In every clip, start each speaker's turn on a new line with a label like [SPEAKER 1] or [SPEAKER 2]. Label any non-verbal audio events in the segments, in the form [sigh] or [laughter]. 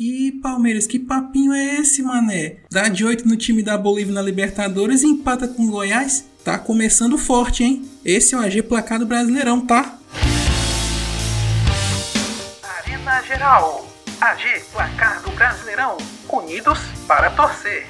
[SPEAKER 1] E Palmeiras, que papinho é esse, mané? Dá de 8 no time da Bolívia na Libertadores e empata com Goiás? Tá começando forte, hein? Esse é o AG Placar do Brasileirão, tá?
[SPEAKER 2] Arena Geral. AG Placar do Brasileirão. Unidos para torcer.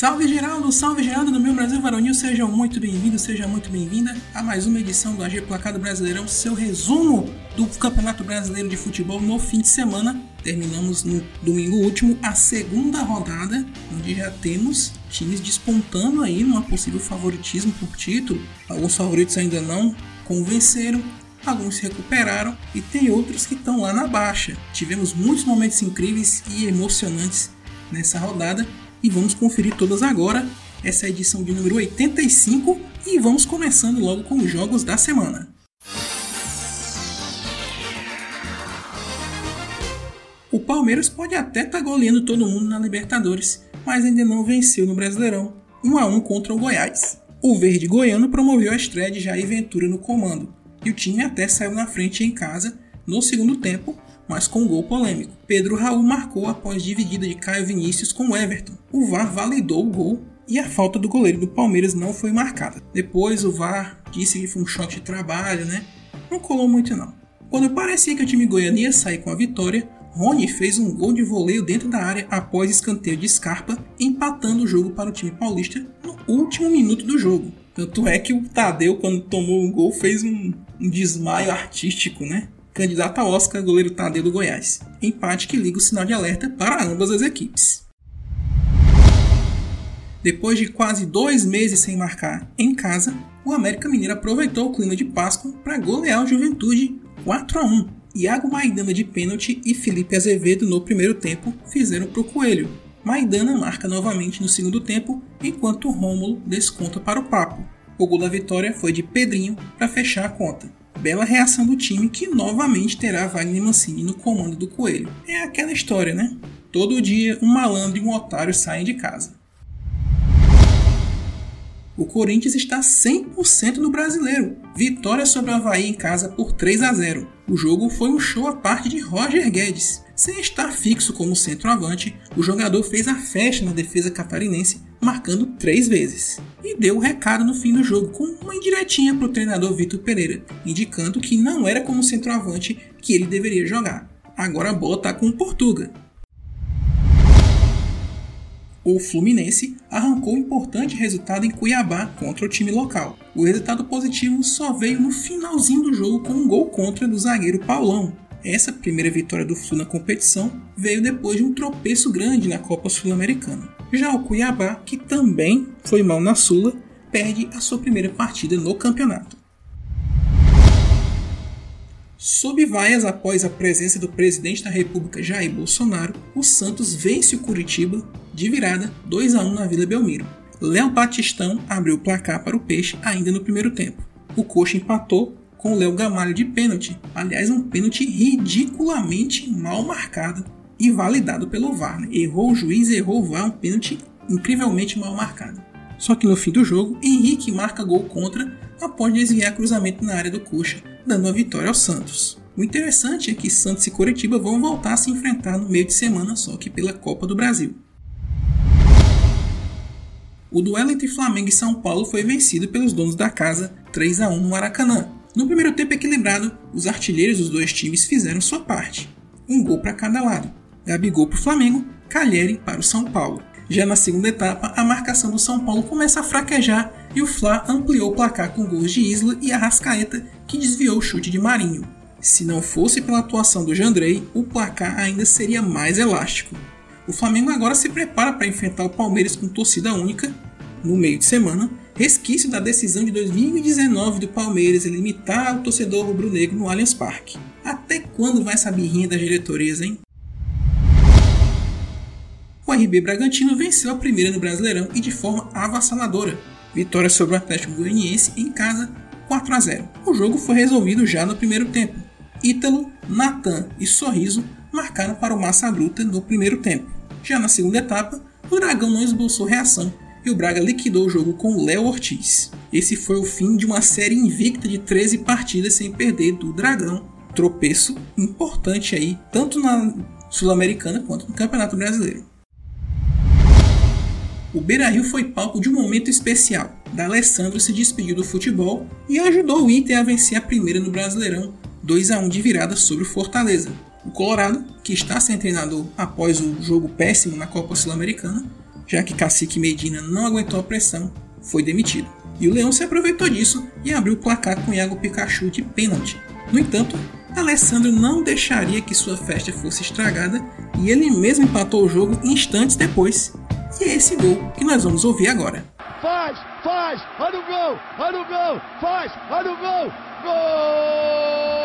[SPEAKER 1] Salve Geraldo, salve Geraldo do meu Brasil Varonil, sejam muito bem-vindos, seja muito bem-vinda a mais uma edição do AG Placado Brasileirão, seu resumo do Campeonato Brasileiro de Futebol no fim de semana. Terminamos no domingo último a segunda rodada, onde já temos times despontando aí numa possível favoritismo por título. Alguns favoritos ainda não convenceram, alguns se recuperaram e tem outros que estão lá na baixa. Tivemos muitos momentos incríveis e emocionantes nessa rodada e vamos conferir todas agora. Essa é a edição de número 85 e vamos começando logo com os jogos da semana. O Palmeiras pode até estar tá goleando todo mundo na Libertadores, mas ainda não venceu no Brasileirão, 1 a 1 contra o Goiás. O verde goiano promoveu a estreia de Jair Ventura no comando, e o time até saiu na frente em casa no segundo tempo, mas com um gol polêmico. Pedro Raul marcou após dividida de Caio Vinícius com Everton. O VAR validou o gol e a falta do goleiro do Palmeiras não foi marcada. Depois o VAR disse que foi um choque de trabalho, né? Não colou muito não. Quando parecia que o time goiano ia sair com a vitória, Rony fez um gol de voleio dentro da área após escanteio de Scarpa, empatando o jogo para o time paulista no último minuto do jogo. Tanto é que o Tadeu, quando tomou o gol, fez um, um desmaio artístico, né? Candidato a Oscar, goleiro Tadeu do Goiás. Empate que liga o sinal de alerta para ambas as equipes. Depois de quase dois meses sem marcar em casa, o América Mineiro aproveitou o clima de Páscoa para golear o Juventude 4 a 1. Iago Maidana de pênalti e Felipe Azevedo no primeiro tempo fizeram para o Coelho. Maidana marca novamente no segundo tempo, enquanto Rômulo desconta para o Papo. O gol da vitória foi de Pedrinho para fechar a conta. Bela reação do time que novamente terá Wagner Mancini no comando do Coelho. É aquela história, né? Todo dia um malandro e um otário saem de casa. O Corinthians está 100% no brasileiro. Vitória sobre o Havaí em casa por 3 a 0. O jogo foi um show à parte de Roger Guedes. Sem estar fixo como centroavante, o jogador fez a festa na defesa catarinense marcando três vezes. E deu o recado no fim do jogo, com uma indiretinha para o treinador Vitor Pereira, indicando que não era como centroavante que ele deveria jogar. Agora a bola está com o Portuga. O Fluminense arrancou um importante resultado em Cuiabá contra o time local. O resultado positivo só veio no finalzinho do jogo com um gol contra do zagueiro Paulão, essa primeira vitória do Flu na competição veio depois de um tropeço grande na Copa Sul-Americana. Já o Cuiabá, que também foi mal na Sula, perde a sua primeira partida no campeonato. Sob vaias após a presença do presidente da República Jair Bolsonaro, o Santos vence o Curitiba de virada 2 a 1 na Vila Belmiro. Léo Batistão abriu o placar para o Peixe ainda no primeiro tempo. O Coxa empatou com o Léo Gamalho de pênalti. Aliás, um pênalti ridiculamente mal marcado e validado pelo VAR. Né? Errou o juiz, errou o VAR, um pênalti incrivelmente mal marcado. Só que no fim do jogo, Henrique marca gol contra após desviar cruzamento na área do Coxa, dando a vitória ao Santos. O interessante é que Santos e Coritiba vão voltar a se enfrentar no meio de semana, só que pela Copa do Brasil. O duelo entre Flamengo e São Paulo foi vencido pelos donos da casa 3 a 1 no Maracanã, no primeiro tempo equilibrado, os artilheiros dos dois times fizeram sua parte. Um gol para cada lado. Gabigol para o Flamengo, Calheri para o São Paulo. Já na segunda etapa, a marcação do São Paulo começa a fraquejar e o Fla ampliou o placar com gols de Isla e Arrascaeta, que desviou o chute de Marinho. Se não fosse pela atuação do Jandrei, o placar ainda seria mais elástico. O Flamengo agora se prepara para enfrentar o Palmeiras com torcida única no meio de semana resquício da decisão de 2019 do Palmeiras limitar o torcedor rubro-negro no Allianz Parque. Até quando vai essa birrinha das diretorias, hein? O RB Bragantino venceu a primeira no Brasileirão e de forma avassaladora. Vitória sobre o Atlético Goianiense em casa 4 a 0. O jogo foi resolvido já no primeiro tempo. Ítalo, Natan e Sorriso marcaram para o Massa Bruta no primeiro tempo. Já na segunda etapa, o Dragão não esboçou reação e o Braga liquidou o jogo com Léo Ortiz. Esse foi o fim de uma série invicta de 13 partidas sem perder do Dragão. Tropeço importante aí, tanto na Sul-Americana quanto no Campeonato Brasileiro. O Beira-Rio foi palco de um momento especial. D'Alessandro se despediu do futebol e ajudou o Inter a vencer a primeira no Brasileirão, 2 a 1 de virada sobre o Fortaleza. O Colorado, que está sem treinador após o jogo péssimo na Copa Sul-Americana, já que Cacique Medina não aguentou a pressão, foi demitido. E o Leão se aproveitou disso e abriu o placar com Iago Pikachu de pênalti. No entanto, Alessandro não deixaria que sua festa fosse estragada e ele mesmo empatou o jogo instantes depois. E é esse gol que nós vamos ouvir agora.
[SPEAKER 3] Faz, faz, olha o gol, olha o gol, faz, olha o gol, gol!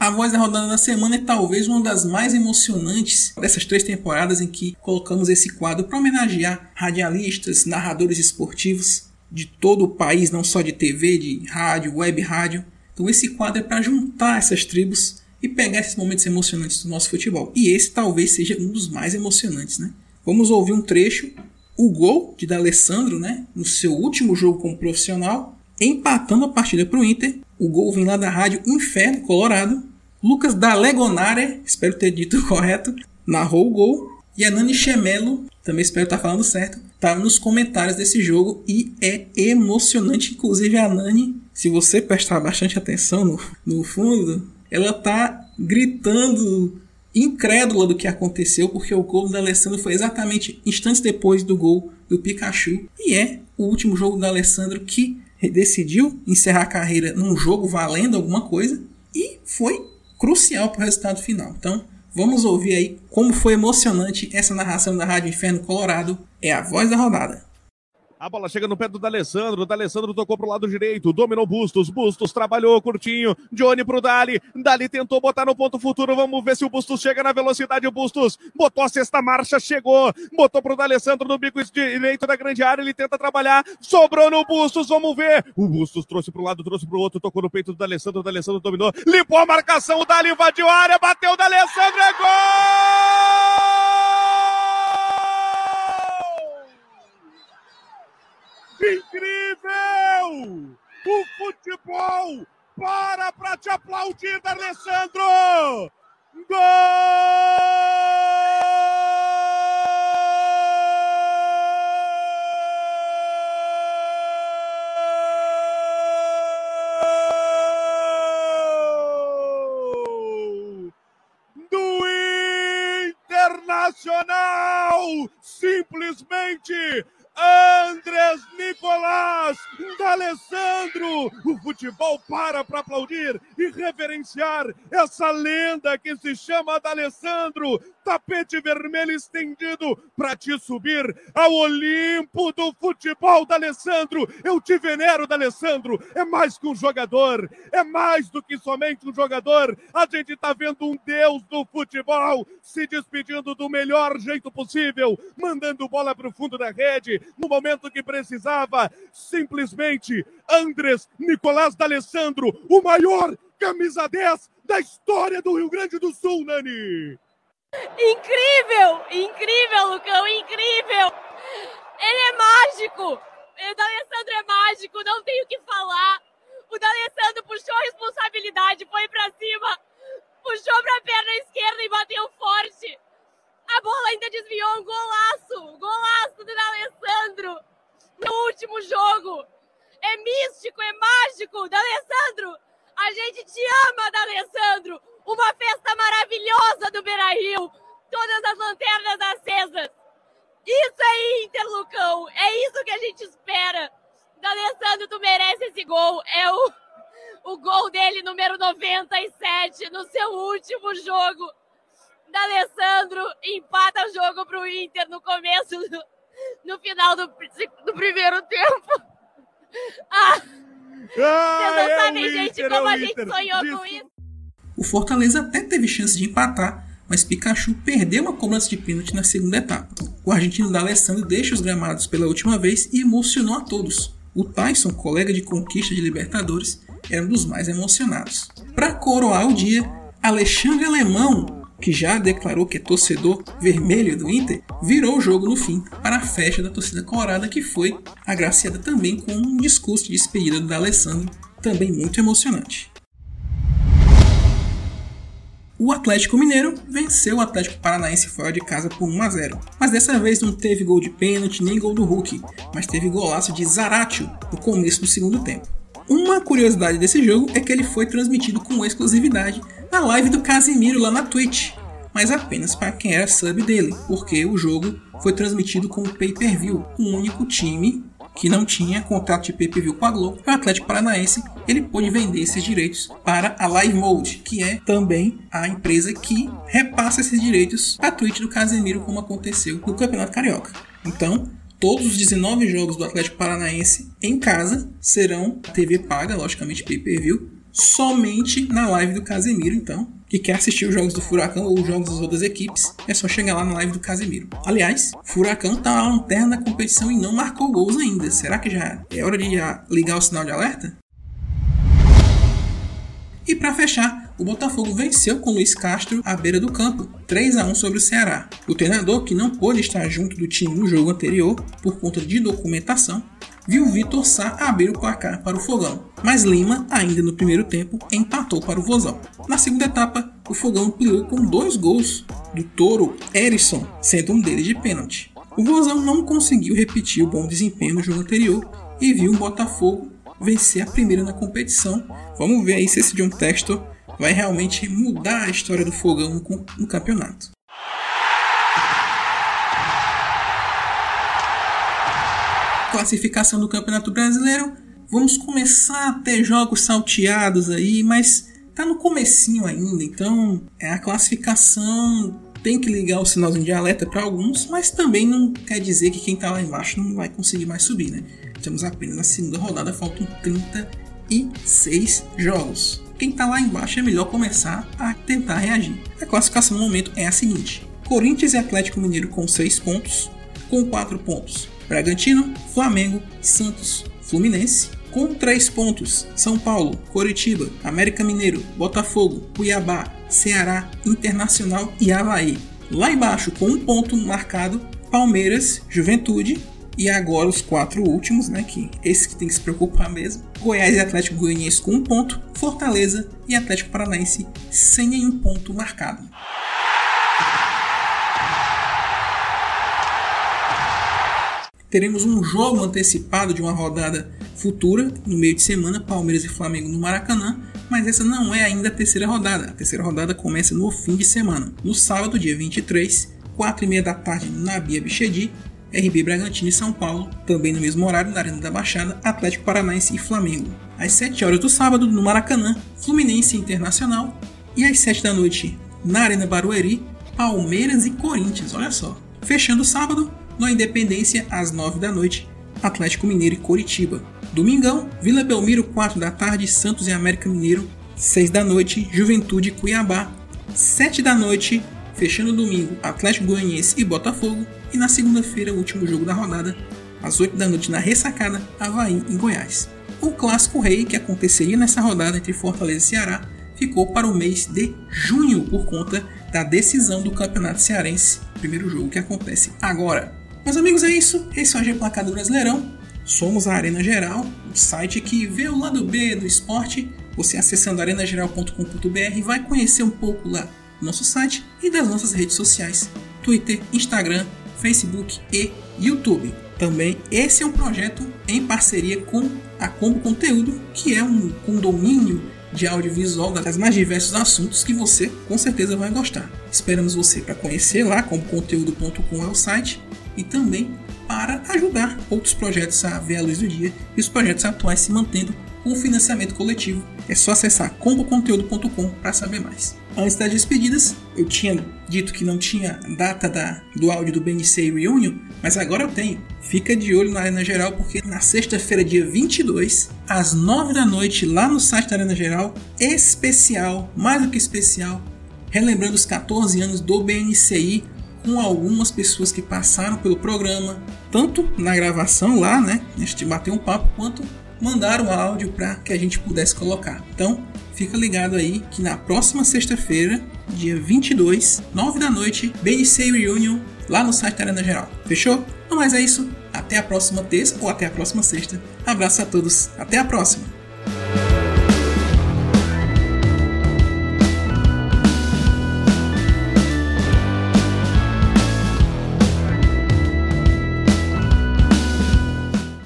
[SPEAKER 1] A Voz da Rodada da Semana é talvez uma das mais emocionantes dessas três temporadas em que colocamos esse quadro para homenagear radialistas, narradores esportivos de todo o país, não só de TV, de rádio, web rádio. Então esse quadro é para juntar essas tribos e pegar esses momentos emocionantes do nosso futebol. E esse talvez seja um dos mais emocionantes, né? Vamos ouvir um trecho, o gol de D'Alessandro, né, no seu último jogo como profissional, empatando a partida para o Inter. O gol vem lá da rádio Inferno Colorado, Lucas D'Alegonare, espero ter dito [laughs] correto, narrou o gol. E a Nani Chemelo, também espero estar falando certo, estava nos comentários desse jogo e é emocionante. Inclusive a Nani, se você prestar bastante atenção no, no fundo, ela tá gritando incrédula do que aconteceu, porque o gol do Alessandro foi exatamente instantes depois do gol do Pikachu. E é o último jogo do Alessandro que decidiu encerrar a carreira num jogo valendo alguma coisa e foi crucial para o resultado final. Então, vamos ouvir aí como foi emocionante essa narração da Rádio Inferno Colorado. É a voz da rodada.
[SPEAKER 4] A bola chega no pé do D'Alessandro. D'Alessandro tocou pro lado direito. Dominou Bustos. Bustos trabalhou curtinho. Johnny pro Dali. Dali tentou botar no ponto futuro. Vamos ver se o Bustos chega na velocidade. O Bustos botou a sexta marcha. Chegou. Botou pro D'Alessandro no bico direito da grande área. Ele tenta trabalhar. Sobrou no Bustos. Vamos ver. O Bustos trouxe pro lado, trouxe pro outro. Tocou no peito do D'Alessandro. D'Alessandro dominou. Limpou a marcação. O Dali invadiu a área. Bateu o D'Alessandro. É gol! Incrível! O futebol para para te aplaudir, Alessandro! Gol! Do Internacional! Simplesmente Andrés Nicolás D'Alessandro. O futebol para para aplaudir e reverenciar essa lenda que se chama D'Alessandro. Tapete vermelho estendido para te subir ao Olimpo do futebol, D'Alessandro. Eu te venero, D'Alessandro. É mais que um jogador, é mais do que somente um jogador. A gente tá vendo um deus do futebol se despedindo do melhor jeito possível, mandando bola para o fundo da rede, no momento que precisava. Simplesmente Andres Nicolás D'Alessandro, o maior camisa 10 da história do Rio Grande do Sul, Nani!
[SPEAKER 5] Incrível! Incrível, Lucão, incrível! Ele é mágico! O D'Alessandro é mágico, não tenho o que falar. O D'Alessandro puxou a responsabilidade, foi para cima, puxou para a perna esquerda e bateu forte. A bola ainda desviou um golaço! Golaço do D'Alessandro! No último jogo! É místico, é mágico! D'Alessandro! A gente te ama, D'Alessandro! Uma festa maravilhosa do Beira-Rio! Todas as lanternas acesas! Isso é Inter, Lucão! É isso que a gente espera! D'Alessandro, tu merece esse gol! É o, o gol dele, número 97, no seu último jogo! D'Alessandro empata o jogo para o Inter no começo, no final do, do primeiro tempo. Ah,
[SPEAKER 4] ah
[SPEAKER 5] vocês não
[SPEAKER 4] é
[SPEAKER 5] sabem, gente,
[SPEAKER 4] Inter,
[SPEAKER 5] como
[SPEAKER 4] é
[SPEAKER 5] a gente
[SPEAKER 4] Inter.
[SPEAKER 5] sonhou
[SPEAKER 4] Disso...
[SPEAKER 5] com isso.
[SPEAKER 1] O Fortaleza até teve chance de empatar, mas Pikachu perdeu uma cobrança de pênalti na segunda etapa. O argentino D'Alessandro deixa os gramados pela última vez e emocionou a todos. O Tyson, colega de conquista de Libertadores, era um dos mais emocionados. Para coroar o dia, Alexandre Alemão, que já declarou que é torcedor vermelho do Inter, virou o jogo no fim para a festa da torcida colorada que foi agraciada também com um discurso de despedida do D'Alessandro, também muito emocionante. O Atlético Mineiro venceu o Atlético Paranaense fora de casa por 1 a 0. Mas dessa vez não teve gol de pênalti nem gol do Hulk, mas teve golaço de Zaratio no começo do segundo tempo. Uma curiosidade desse jogo é que ele foi transmitido com exclusividade na live do Casimiro lá na Twitch, mas apenas para quem era sub dele, porque o jogo foi transmitido como pay-per-view, um único time que não tinha contrato de pay-per-view com a Globo, o Atlético Paranaense ele pôde vender esses direitos para a Live Mode, que é também a empresa que repassa esses direitos à Twitch do Casemiro, como aconteceu no Campeonato Carioca. Então, todos os 19 jogos do Atlético Paranaense em casa serão TV paga, logicamente pay-per-view, somente na live do Casemiro, então. Que quer assistir os jogos do Furacão ou os jogos das outras equipes, é só chegar lá na live do Casemiro. Aliás, Furacão tá na lanterna da competição e não marcou gols ainda. Será que já é hora de ligar o sinal de alerta? E para fechar, o Botafogo venceu com Luiz Castro à beira do campo, 3 a 1 sobre o Ceará. O treinador, que não pôde estar junto do time no jogo anterior por conta de documentação, viu Vitor Sá abrir o placar para o Fogão, mas Lima, ainda no primeiro tempo, empatou para o Vozão. Na segunda etapa, o Fogão ampliou com dois gols do Toro Erisson, sendo um deles de pênalti. O Vozão não conseguiu repetir o bom desempenho no jogo anterior e viu o Botafogo vencer a primeira na competição. Vamos ver aí se esse John Textor vai realmente mudar a história do Fogão no, no campeonato. Classificação do Campeonato Brasileiro. Vamos começar a ter jogos salteados aí, mas tá no comecinho ainda, então é a classificação tem que ligar o sinalzinho de alerta para alguns, mas também não quer dizer que quem tá lá embaixo não vai conseguir mais subir, né? Estamos apenas na segunda rodada, faltam 36 jogos. Quem está lá embaixo é melhor começar a tentar reagir. A classificação no momento é a seguinte: Corinthians e Atlético Mineiro com 6 pontos, com 4 pontos. Bragantino, Flamengo, Santos, Fluminense, com 3 pontos. São Paulo, Coritiba, América Mineiro, Botafogo, Cuiabá, Ceará, Internacional e Havaí. Lá embaixo, com um ponto marcado, Palmeiras, Juventude, e agora os quatro últimos, né? Que esse que tem que se preocupar mesmo. Goiás e Atlético Goianiense com um ponto, Fortaleza e Atlético Paranaense sem nenhum ponto marcado. Teremos um jogo antecipado de uma rodada futura, no meio de semana, Palmeiras e Flamengo no Maracanã, mas essa não é ainda a terceira rodada. A terceira rodada começa no fim de semana. No sábado, dia 23, 4 e meia da tarde, na Bia Bichedi, RB Bragantino e São Paulo, também no mesmo horário na Arena da Baixada, Atlético Paranaense e Flamengo. Às 7 horas do sábado, no Maracanã, Fluminense Internacional. E às 7 da noite, na Arena Barueri, Palmeiras e Corinthians, olha só. Fechando o sábado, no Independência, às 9 da noite, Atlético Mineiro e Coritiba. Domingão, Vila Belmiro, 4 da tarde, Santos e América Mineiro, 6 da noite, Juventude e Cuiabá. 7 da noite, fechando o domingo, Atlético Goianiense e Botafogo. E na segunda-feira, o último jogo da rodada, às 8 da noite na ressacada, Havaí em Goiás. O clássico rei que aconteceria nessa rodada entre Fortaleza e Ceará ficou para o mês de junho por conta da decisão do Campeonato Cearense, primeiro jogo que acontece agora. Meus amigos, é isso. Esse é o AG Placado Brasileirão. Somos a Arena Geral, o site que vê o lado B do esporte. Você acessando arenageral.com.br vai conhecer um pouco lá do nosso site e das nossas redes sociais: Twitter, Instagram, Facebook e YouTube. Também esse é um projeto em parceria com a Combo Conteúdo, que é um condomínio de audiovisual das mais diversos assuntos que você com certeza vai gostar. Esperamos você para conhecer lá comboconteúdo.com é o site e também para ajudar outros projetos a ver a luz do dia e os projetos atuais se mantendo com financiamento coletivo. É só acessar comboconteúdo.com para saber mais. Antes das despedidas, eu tinha dito que não tinha data da, do áudio do BNC Reunion, mas agora eu tenho. Fica de olho na Arena Geral, porque na sexta-feira, dia 22, às 9 da noite, lá no site da Arena Geral, especial, mais do que especial, relembrando os 14 anos do BNCI, com algumas pessoas que passaram pelo programa, tanto na gravação lá, né? A gente bateu um papo, quanto mandaram áudio para que a gente pudesse colocar. Então, fica ligado aí que na próxima sexta-feira, dia 22, 9 da noite, BNC Reunion lá no site da Arena Geral. Fechou? Então, mas é isso. Até a próxima terça ou até a próxima sexta. Abraço a todos. Até a próxima.